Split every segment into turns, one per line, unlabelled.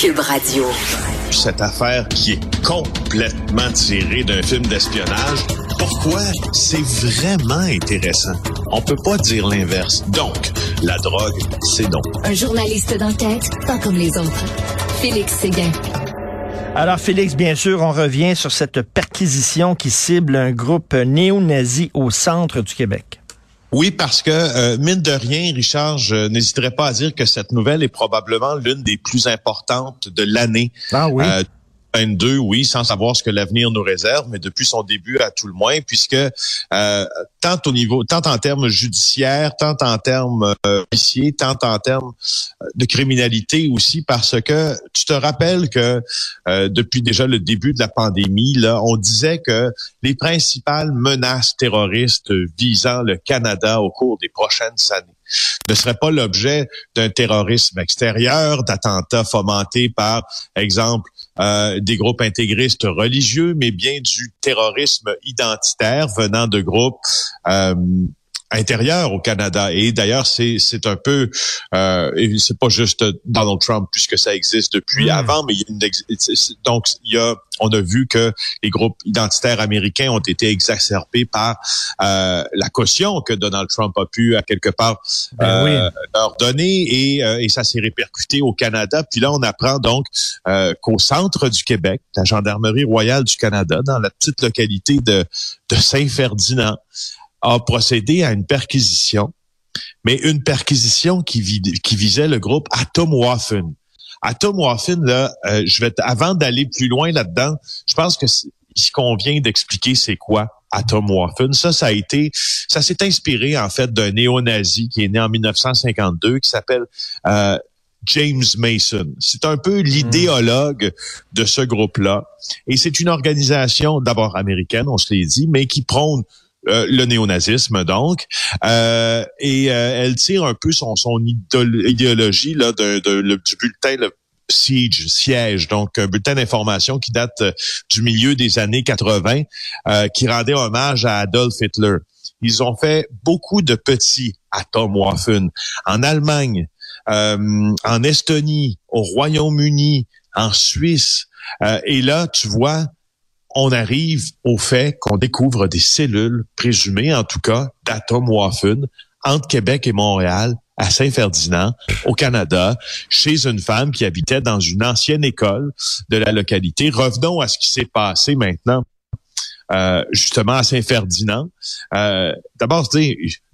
Cube Radio.
Cette affaire qui est complètement tirée d'un film d'espionnage, pourquoi c'est vraiment intéressant? On peut pas dire l'inverse. Donc, la drogue, c'est non.
Un journaliste d'enquête, pas comme les autres. Félix Séguin.
Alors Félix, bien sûr, on revient sur cette perquisition qui cible un groupe néo-nazi au centre du Québec.
Oui, parce que, euh, mine de rien, Richard, je n'hésiterai pas à dire que cette nouvelle est probablement l'une des plus importantes de l'année.
Ah oui.
Euh, 22, oui, sans savoir ce que l'avenir nous réserve, mais depuis son début à tout le moins, puisque euh, tant au niveau, tant en termes judiciaires, tant en termes euh, policiers, tant en termes euh, de criminalité aussi, parce que tu te rappelles que euh, depuis déjà le début de la pandémie, là, on disait que les principales menaces terroristes visant le Canada au cours des prochaines années ne serait pas l'objet d'un terrorisme extérieur, d'attentats fomentés par, exemple, euh, des groupes intégristes religieux, mais bien du terrorisme identitaire venant de groupes euh, intérieur au Canada. Et d'ailleurs, c'est c'est un peu, euh, c'est pas juste Donald Trump puisque ça existe depuis
Mm.
avant, mais il y a une, donc il y a, on a vu que les groupes identitaires américains ont été exacerbés par euh, la caution que Donald Trump a pu à quelque part
Ben
euh, leur donner et, euh, et ça s'est répercuté au Canada. Puis là, on apprend donc euh, qu'au centre du Québec, la gendarmerie royale du Canada, dans la petite localité de, de Saint-Ferdinand, a procédé à une perquisition, mais une perquisition qui, vi- qui visait le groupe Atomwaffen. Atomwaffen, là, euh, je vais avant d'aller plus loin là-dedans, je pense que il convient d'expliquer c'est quoi Atomwaffen? Ça, ça a été, ça s'est inspiré en fait d'un néo-nazi qui est né en 1952 qui s'appelle euh, James Mason. C'est un peu l'idéologue de ce groupe-là. Et c'est une organisation d'abord américaine, on se l'est dit, mais qui prône euh, le néonazisme donc Euh, et euh, elle tire un peu son son idéologie là de, de- du bulletin le Siege, siège, donc un bulletin d'information qui date euh, du milieu des années 80, euh, qui rendait hommage à Adolf Hitler. Ils ont fait beaucoup de petits Atomwaffen en Allemagne, en Estonie, au Royaume-Uni, en Suisse. Et là, tu vois, on arrive au fait qu'on découvre des cellules présumées, en tout cas, d'Atomwaffen entre Québec et Montréal, à Saint-Ferdinand, au Canada, chez une femme qui habitait dans une ancienne école de la localité. Revenons à ce qui s'est passé maintenant. Euh, justement à Saint-Ferdinand. Euh, D'abord,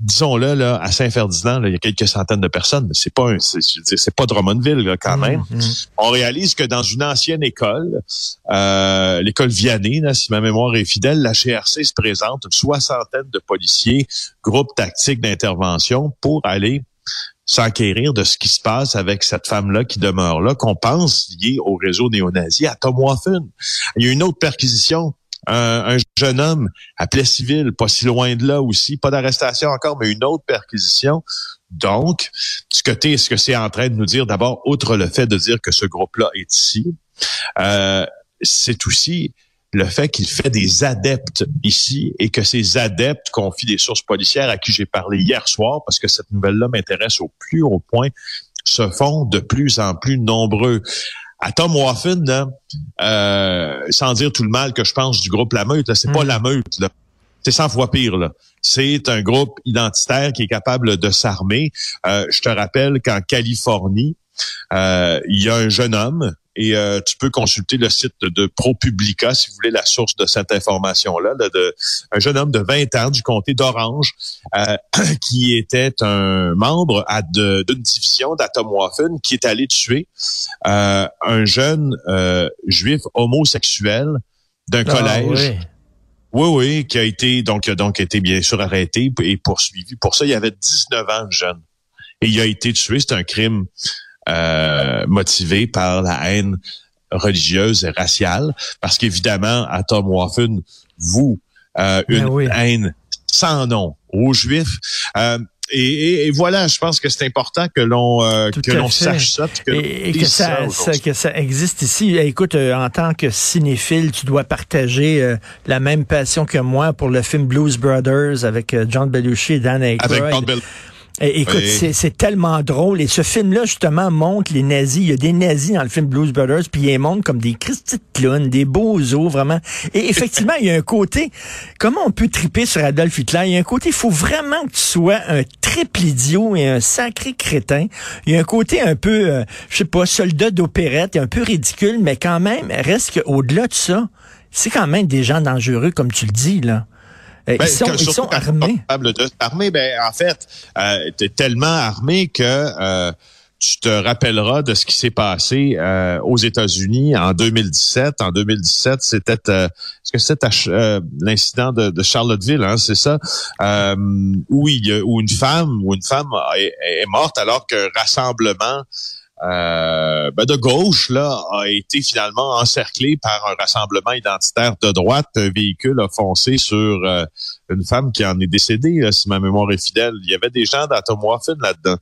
disons-le là, à Saint-Ferdinand, il y a quelques centaines de personnes, mais c'est pas, un- c'est pas Drummondville là, quand même
Mhm.
on réalise que dans une ancienne école, euh, l'école Vianney, là, si ma mémoire est fidèle, la GRC se présente, une soixantaine de policiers, groupe tactique d'intervention pour aller s'enquérir de ce qui se passe avec cette femme-là qui demeure là, qu'on pense liée au réseau néo-nazi à Tom Waffen. Il y a une autre perquisition. Un, un jeune homme à Plessisville, pas si loin de là aussi, pas d'arrestation encore, mais une autre perquisition. Donc, que t'es, ce que c'est en train de nous dire, d'abord, outre le fait de dire que ce groupe-là est ici, euh, c'est aussi le fait qu'il fait des adeptes ici et que ces adeptes confient des sources policières à qui j'ai parlé hier soir, parce que cette nouvelle-là m'intéresse au plus haut point, se font de plus en plus nombreux. À Tom Waffen, là, euh, sans dire tout le mal que je pense du groupe La Meute, là, c'est pas
Mm.
La Meute, là. C'est 100 fois pire, là. C'est un groupe identitaire qui est capable de s'armer. Euh, je te rappelle qu'en Californie, euh, il y a un jeune homme et euh, tu peux consulter le site de ProPublica si vous voulez la source de cette information-là, là, de, un jeune homme de 20 ans du comté d'Orange euh, qui était un membre à de- d'une division d'Atomwaffen qui est allé tuer euh, un jeune euh, juif homosexuel d'un
Ah,
collège.
oui.
Oui, oui, qui a été donc qui a donc été bien sûr arrêté et poursuivi. Pour ça, il avait 19 ans de jeune. Et il a été tué. C'est un crime euh, motivé par la haine religieuse et raciale. Parce qu'évidemment, à Tom Waffen, vous, euh,
Ben
une
oui.
haine sans nom aux Juifs. Euh, et, et- et voilà, je pense que c'est important que l'on euh, que l'on sache ça, que
Et, et que ça, que ça existe ici. Eh, Écoute, euh, en tant que cinéphile, tu dois partager euh, la même passion que moi pour le film Blues Brothers avec euh, John Belushi et Dan Aykroyd.
Avec John
Eh, écoute, c'est tellement drôle. Et ce film-là, justement, montre les nazis. Il y a des nazis dans le film Blues Brothers, puis ils montrent comme des Christy de clowns, des beaux os, vraiment. Et effectivement, il y a un côté, comment on peut triper sur Adolf Hitler? Il y a un côté, il faut vraiment que tu sois un triple idiot et un sacré crétin. Il y a un côté un peu, euh, je sais pas, soldat d'opérette, un peu ridicule, mais quand même, reste qu'au-delà de ça, c'est quand même des gens dangereux, comme tu le dis, là. Euh,
ben,
ils sont, ils sont armés.
De, armés, ben, en fait, euh, tu es tellement armé que euh, tu te rappelleras de ce qui s'est passé euh, aux États-Unis en 2017. En 2017, c'était est-ce que c'était l'incident de, de, Charlottesville, hein, c'est ça, où il y a, où une femme où une femme est, est morte alors qu'un rassemblement euh, ben de gauche là a été finalement encerclé par un rassemblement identitaire de droite. Un véhicule a foncé sur euh, une femme qui en est décédée, si ma mémoire est fidèle. Il y avait des gens d'Atomorphine là-dedans.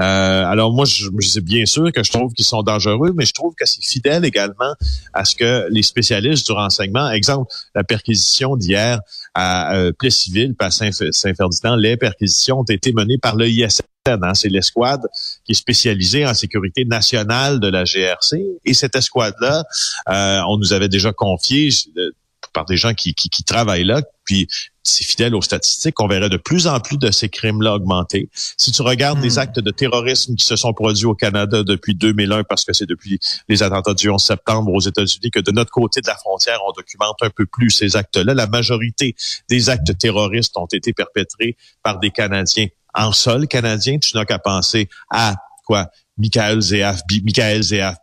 Euh, alors moi, je, je bien sûr que je trouve qu'ils sont dangereux, mais je trouve que c'est fidèle également à ce que les spécialistes du renseignement, exemple, la perquisition d'hier à euh, Plessisville, à Saint-Ferdinand, les perquisitions ont été menées par le ISF Hein, c'est l'escouade qui est spécialisée en sécurité nationale de la GRC. Et cette escouade-là, euh, on nous avait déjà confié euh, par des gens qui, qui, travaillent là, puis c'est fidèle aux statistiques, on verrait de plus en plus de ces crimes-là augmenter. Si tu regardes les hmm. actes de terrorisme qui se sont produits au Canada depuis 2001, parce que c'est depuis les attentats du 11 septembre aux États-Unis que de notre côté de la frontière, on documente un peu plus ces actes-là. La majorité des actes terroristes ont été perpétrés par des Canadiens en sol canadien, tu n'as qu'à penser à quoi? Michael Zéaf, Michael Zéaf.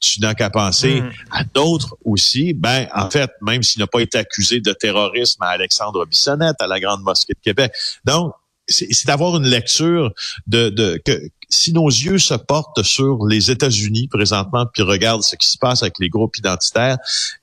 Tu n'as qu'à penser mm. à d'autres aussi. Ben, en fait, même s'il n'a pas été accusé de terrorisme à Alexandre Bissonnette, à la Grande Mosquée de Québec. Donc, c'est d'avoir une lecture de, de que si nos yeux se portent sur les États-Unis présentement, puis regardent ce qui se passe avec les groupes identitaires,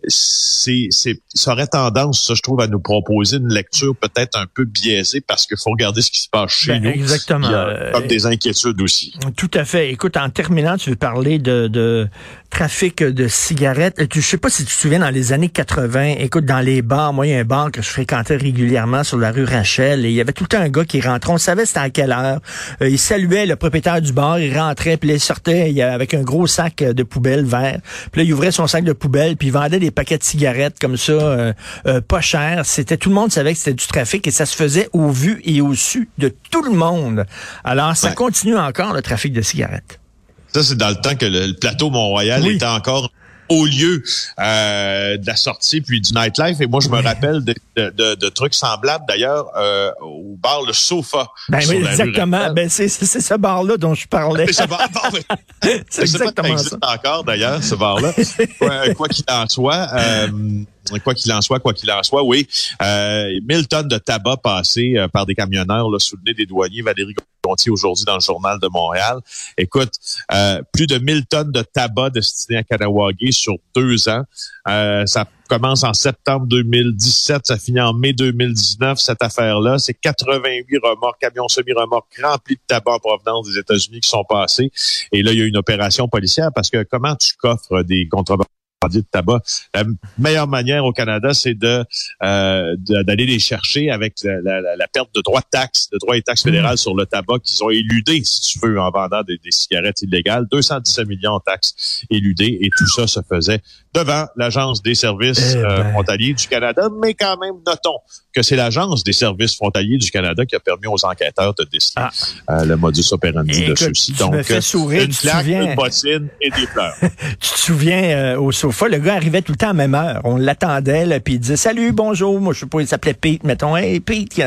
c'est, c'est, ça aurait tendance, ça, je trouve, à nous proposer une lecture peut-être un peu biaisée parce qu'il faut regarder ce qui se passe chez ben, nous.
Exactement. Il y
a comme des inquiétudes aussi.
Tout à fait. Écoute, en terminant, tu veux parler de, de trafic de cigarettes. Je sais pas si tu te souviens, dans les années 80, écoute, dans les bars, moi, il y a un bar que je fréquentais régulièrement sur la rue Rachel, et il y avait tout le temps un gars qui rentrait, on savait c'était à quelle heure. Euh, il saluait le propriétaire du bar, il rentrait, puis il sortait il, avec un gros sac de poubelle vert. Puis là, il ouvrait son sac de poubelle, puis il vendait des paquets de cigarettes comme ça, euh, euh, pas cher. C'était tout le monde savait que c'était du trafic et ça se faisait au vu et au su de tout le monde. Alors, ça continue encore le trafic de cigarettes.
Ça, c'est dans le temps que le, plateau Mont-Royal était encore au lieu euh, de la sortie puis du nightlife. Et moi, je me rappelle de, de, de, trucs semblables d'ailleurs euh, au bar Le Sofa.
Ben oui, exactement. Ben c'est ce bar-là dont je parlais.
c'est exactement ça. existe encore d'ailleurs, ce bar-là. quoi qu'il en soit. Euh, quoi qu'il en soit, quoi qu'il en soit, oui, euh, 1000 tonnes de tabac passées euh, par des camionneurs là, sous des douaniers. Valérie Gontier aujourd'hui dans le journal de Montréal. Écoute, euh, plus de 1000 tonnes de tabac destiné à Kanawagé sur deux ans. Euh, ça commence en septembre 2017, ça finit en mai 2019, cette affaire-là. C'est 88 remorques, camions semi-remorques remplis de tabac en provenance des États-Unis qui sont passés. Et là, il y a une opération policière parce que comment tu coffres des contrebandes de tabac. La meilleure manière au Canada, c'est de euh, d'aller les chercher avec la, perte de droits de taxes, de droits et taxes fédérales mm. sur le tabac qu'ils ont éludé, si tu veux, en vendant des, cigarettes illégales. 217 millions de taxes éludées et tout ça se faisait devant l'Agence des services eh euh, ben. frontaliers du Canada. Mais quand même, notons que c'est l'Agence des services frontaliers du Canada qui a permis aux enquêteurs de déceler ah. euh, le modus operandi de ceux-ci.
Donc, me fais sourire,
une claque, une bottine et des pleurs.
tu te souviens au le gars arrivait tout le temps à même heure. On l'attendait, puis il disait Salut, bonjour. Moi, je sais pas, il s'appelait Pete, mettons. Hey, Pete,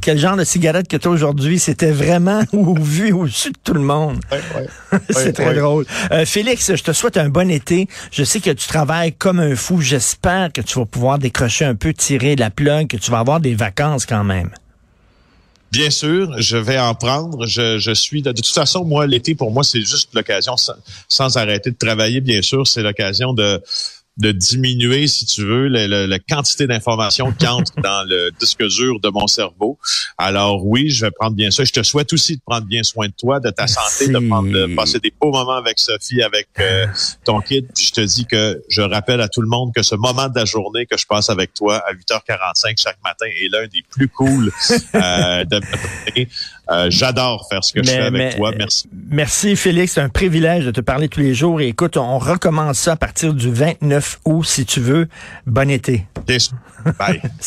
quel genre de cigarette que tu as aujourd'hui? C'était vraiment au vu au-dessus de tout le monde. C'est très drôle. Euh, Félix, je te souhaite un bon été. Je sais que tu travailles comme un fou. J'espère que tu vas pouvoir décrocher un peu, tirer la plug, que tu vas avoir des vacances quand même.
Bien sûr, je vais en prendre. Je, je suis de, toute façon, moi, l'été pour moi, c'est juste l'occasion sans, arrêter de travailler. Bien sûr, c'est l'occasion de de diminuer, si tu veux, la, quantité d'informations qui entrent dans le disque dur de mon cerveau. Alors oui, je vais prendre bien ça. Je te souhaite aussi de prendre bien soin de toi, de ta santé, de, prendre, de passer des beaux moments avec Sophie, avec euh, ton kid. je te dis que je rappelle à tout le monde que ce moment de la journée que je passe avec toi à 8h45 chaque matin est l'un des plus cool euh, de Euh, j'adore faire ce que je fais avec toi. Merci.
Merci, Félix. C'est un privilège de te parler tous les jours. Et écoute, on recommence ça à partir du 29 août, si tu veux. Bon été.
Bye.